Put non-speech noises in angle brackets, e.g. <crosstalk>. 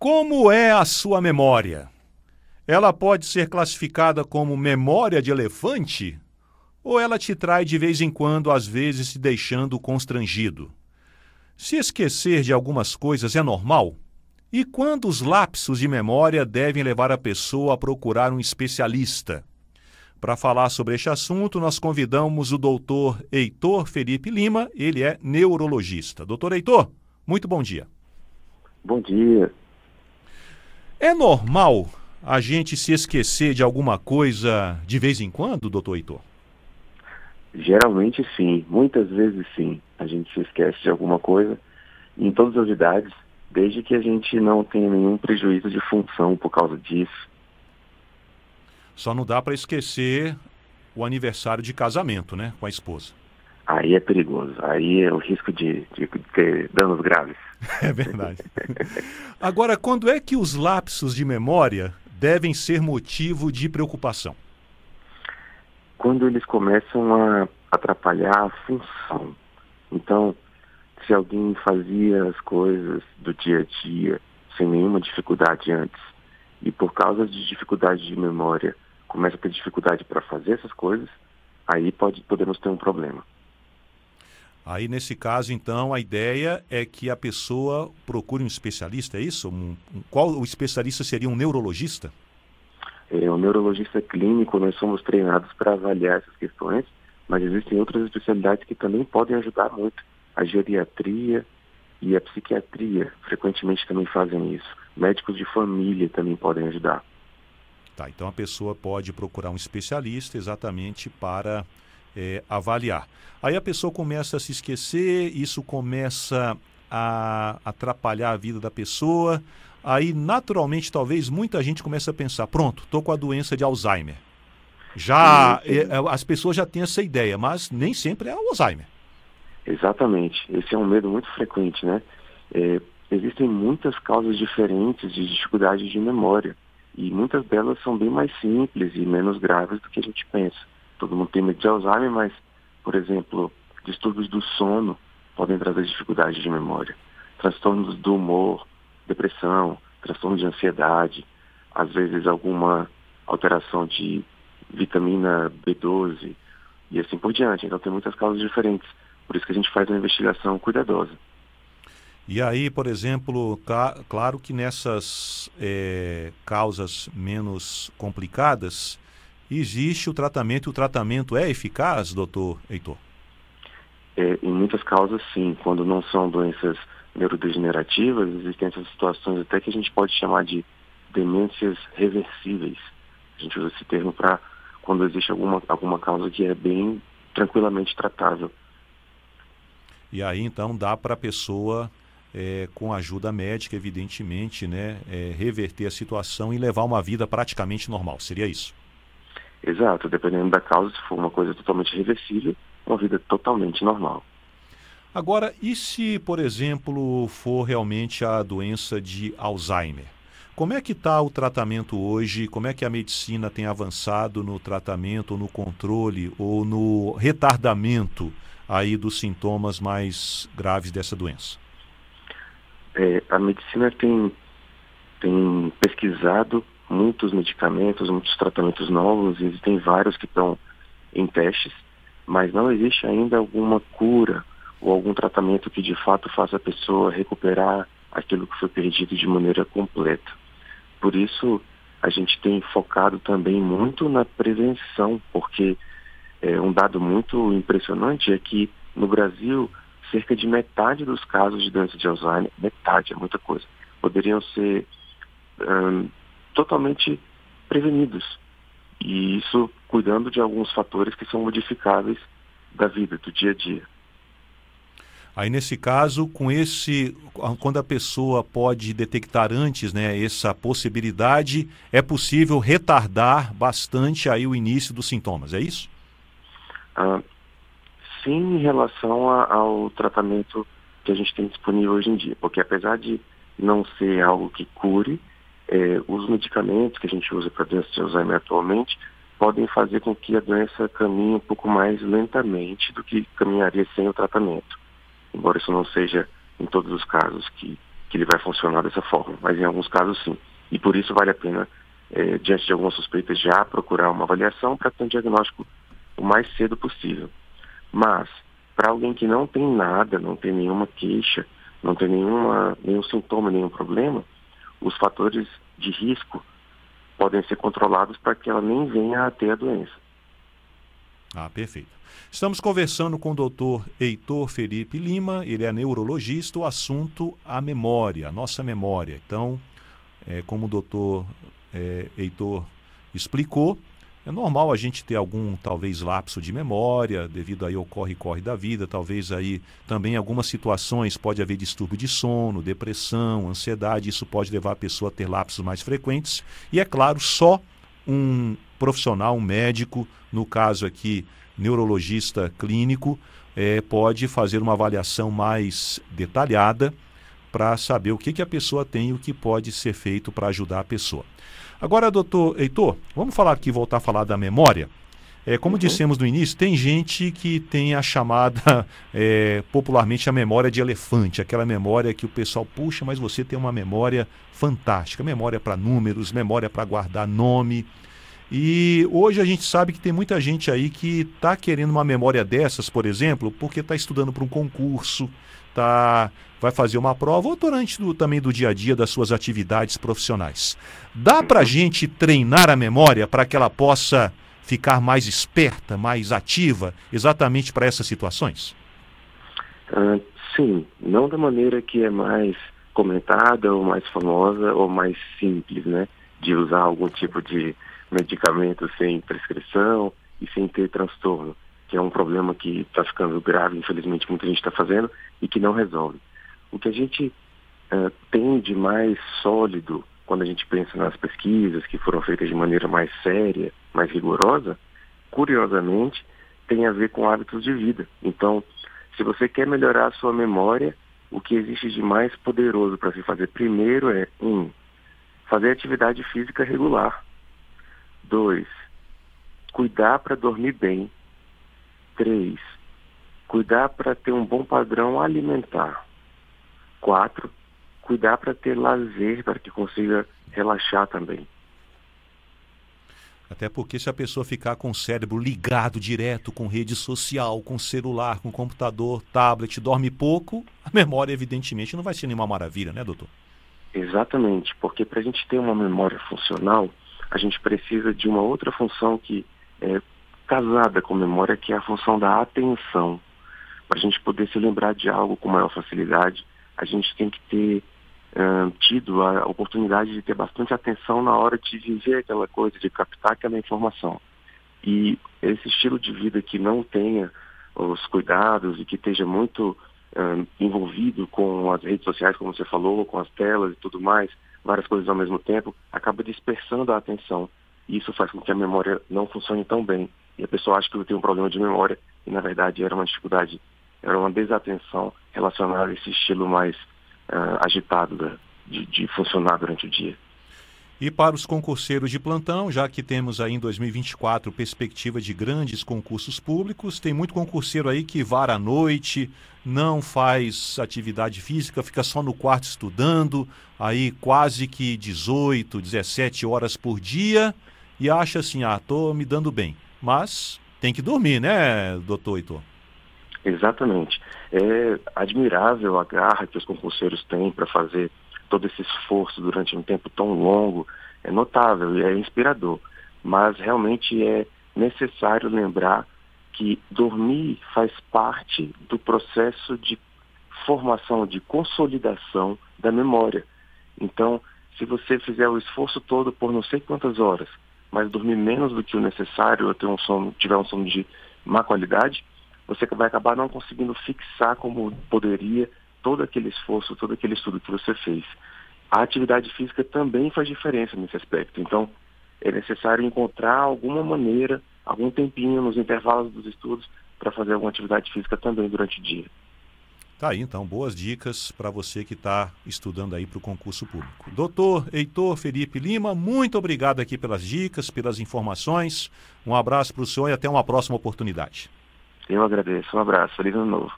Como é a sua memória? Ela pode ser classificada como memória de elefante? Ou ela te trai de vez em quando, às vezes se deixando constrangido? Se esquecer de algumas coisas é normal? E quando os lapsos de memória devem levar a pessoa a procurar um especialista? Para falar sobre este assunto, nós convidamos o doutor Heitor Felipe Lima, ele é neurologista. Doutor Heitor, muito bom dia. Bom dia. É normal a gente se esquecer de alguma coisa de vez em quando, doutor Heitor? Geralmente sim, muitas vezes sim. A gente se esquece de alguma coisa em todas as idades, desde que a gente não tenha nenhum prejuízo de função por causa disso. Só não dá para esquecer o aniversário de casamento, né, com a esposa. Aí é perigoso. Aí é o risco de, de ter danos graves. <laughs> É verdade. Agora, quando é que os lapsos de memória devem ser motivo de preocupação? Quando eles começam a atrapalhar a função. Então, se alguém fazia as coisas do dia a dia sem nenhuma dificuldade antes, e por causa de dificuldade de memória começa a ter dificuldade para fazer essas coisas, aí pode, podemos ter um problema. Aí, nesse caso, então, a ideia é que a pessoa procure um especialista, é isso? Um, um, qual o especialista seria um neurologista? É, um neurologista clínico, nós somos treinados para avaliar essas questões, mas existem outras especialidades que também podem ajudar muito. A geriatria e a psiquiatria frequentemente também fazem isso. Médicos de família também podem ajudar. Tá, então a pessoa pode procurar um especialista exatamente para é, avaliar. Aí a pessoa começa a se esquecer, isso começa a atrapalhar a vida da pessoa. Aí, naturalmente, talvez muita gente comece a pensar: pronto, estou com a doença de Alzheimer. Já é, as pessoas já têm essa ideia, mas nem sempre é Alzheimer. Exatamente. Esse é um medo muito frequente, né? É, existem muitas causas diferentes de dificuldade de memória. E muitas delas são bem mais simples e menos graves do que a gente pensa. Todo mundo tem medo de Alzheimer, mas, por exemplo, distúrbios do sono podem trazer dificuldade de memória. Transtornos do humor, depressão, transtorno de ansiedade, às vezes alguma alteração de vitamina B12 e assim por diante. Então tem muitas causas diferentes. Por isso que a gente faz uma investigação cuidadosa. E aí, por exemplo, claro que nessas é, causas menos complicadas, existe o tratamento e o tratamento é eficaz, doutor Heitor? É, em muitas causas, sim. Quando não são doenças neurodegenerativas, existem essas situações até que a gente pode chamar de demências reversíveis. A gente usa esse termo para quando existe alguma, alguma causa que é bem tranquilamente tratável. E aí, então, dá para a pessoa é, com ajuda médica, evidentemente, né, é, reverter a situação e levar uma vida praticamente normal. Seria isso? Exato, dependendo da causa, se for uma coisa totalmente reversível, uma vida totalmente normal. Agora, e se, por exemplo, for realmente a doença de Alzheimer? Como é que está o tratamento hoje? Como é que a medicina tem avançado no tratamento, no controle ou no retardamento aí dos sintomas mais graves dessa doença? é, a medicina tem, tem pesquisado muitos medicamentos, muitos tratamentos novos, existem vários que estão em testes, mas não existe ainda alguma cura ou algum tratamento que de fato faça a pessoa recuperar aquilo que foi perdido de maneira completa. Por isso, a gente tem focado também muito na prevenção, porque é, um dado muito impressionante é que no Brasil cerca de metade dos casos de doença de Alzheimer, metade, é muita coisa, poderiam ser um, totalmente prevenidos. E isso cuidando de alguns fatores que são modificáveis da vida, do dia a dia. Aí nesse caso, com esse, quando a pessoa pode detectar antes, né, essa possibilidade, é possível retardar bastante aí o início dos sintomas, é isso? Ah, sim em relação a, ao tratamento que a gente tem disponível hoje em dia, porque apesar de não ser algo que cure, é, os medicamentos que a gente usa para doença de Alzheimer atualmente podem fazer com que a doença caminhe um pouco mais lentamente do que caminharia sem o tratamento. Embora isso não seja em todos os casos que que ele vai funcionar dessa forma, mas em alguns casos sim. E por isso vale a pena, é, diante de algumas suspeitas, já procurar uma avaliação para ter um diagnóstico o mais cedo possível. Mas, para alguém que não tem nada, não tem nenhuma queixa, não tem nenhuma, nenhum sintoma, nenhum problema, os fatores de risco podem ser controlados para que ela nem venha a ter a doença. Ah, perfeito. Estamos conversando com o doutor Heitor Felipe Lima, ele é neurologista, o assunto a memória, a nossa memória. Então, é, como o doutor é, Heitor explicou, é normal a gente ter algum, talvez, lapso de memória, devido aí ao corre-corre da vida, talvez aí também algumas situações pode haver distúrbio de sono, depressão, ansiedade, isso pode levar a pessoa a ter lapsos mais frequentes. E é claro, só um profissional, um médico, no caso aqui, neurologista clínico, é, pode fazer uma avaliação mais detalhada para saber o que, que a pessoa tem e o que pode ser feito para ajudar a pessoa. Agora, doutor Heitor, vamos falar aqui, voltar a falar da memória. É, como uhum. dissemos no início, tem gente que tem a chamada, <laughs> é, popularmente, a memória de elefante, aquela memória que o pessoal puxa, mas você tem uma memória fantástica, memória para números, memória para guardar nome, e hoje a gente sabe que tem muita gente aí que está querendo uma memória dessas, por exemplo, porque está estudando para um concurso, tá, vai fazer uma prova ou durante do, também do dia a dia das suas atividades profissionais. Dá para a gente treinar a memória para que ela possa ficar mais esperta, mais ativa, exatamente para essas situações? Uh, sim, não da maneira que é mais comentada ou mais famosa ou mais simples, né? De usar algum tipo de medicamento sem prescrição e sem ter transtorno, que é um problema que está ficando grave, infelizmente muita gente está fazendo e que não resolve. O que a gente uh, tem de mais sólido quando a gente pensa nas pesquisas que foram feitas de maneira mais séria, mais rigorosa, curiosamente, tem a ver com hábitos de vida. Então, se você quer melhorar a sua memória, o que existe de mais poderoso para se fazer primeiro é, um, fazer atividade física regular. Dois, cuidar para dormir bem. Três, cuidar para ter um bom padrão alimentar. Quatro, cuidar para ter lazer, para que consiga relaxar também. Até porque se a pessoa ficar com o cérebro ligado direto com rede social, com celular, com computador, tablet, dorme pouco, a memória evidentemente não vai ser nenhuma maravilha, né, doutor? Exatamente, porque para a gente ter uma memória funcional, a gente precisa de uma outra função que é casada com memória, que é a função da atenção. Para a gente poder se lembrar de algo com maior facilidade, a gente tem que ter uh, tido a oportunidade de ter bastante atenção na hora de viver aquela coisa, de captar aquela informação. E esse estilo de vida que não tenha os cuidados e que esteja muito uh, envolvido com as redes sociais, como você falou, com as telas e tudo mais, várias coisas ao mesmo tempo, acaba dispersando a atenção. E isso faz com que a memória não funcione tão bem. E a pessoa acha que tem um problema de memória e, na verdade, era uma dificuldade, era uma desatenção relacionada a esse estilo mais uh, agitado de, de funcionar durante o dia. E para os concurseiros de plantão, já que temos aí em 2024 perspectiva de grandes concursos públicos, tem muito concurseiro aí que vara à noite, não faz atividade física, fica só no quarto estudando, aí quase que 18, 17 horas por dia e acha assim, ah, tô me dando bem. Mas tem que dormir, né, doutor Heitor? Exatamente. É admirável a garra que os concurseiros têm para fazer todo esse esforço durante um tempo tão longo é notável e é inspirador. Mas realmente é necessário lembrar que dormir faz parte do processo de formação, de consolidação da memória. Então, se você fizer o esforço todo por não sei quantas horas, mas dormir menos do que o necessário, ou ter um sono, tiver um sono de má qualidade, você vai acabar não conseguindo fixar como poderia todo aquele esforço, todo aquele estudo que você fez. A atividade física também faz diferença nesse aspecto. Então, é necessário encontrar alguma maneira, algum tempinho nos intervalos dos estudos para fazer alguma atividade física também durante o dia. Tá aí, então, boas dicas para você que está estudando aí para o concurso público. Doutor Heitor Felipe Lima, muito obrigado aqui pelas dicas, pelas informações. Um abraço para o senhor e até uma próxima oportunidade. Eu agradeço. Um abraço. Feliz ano novo.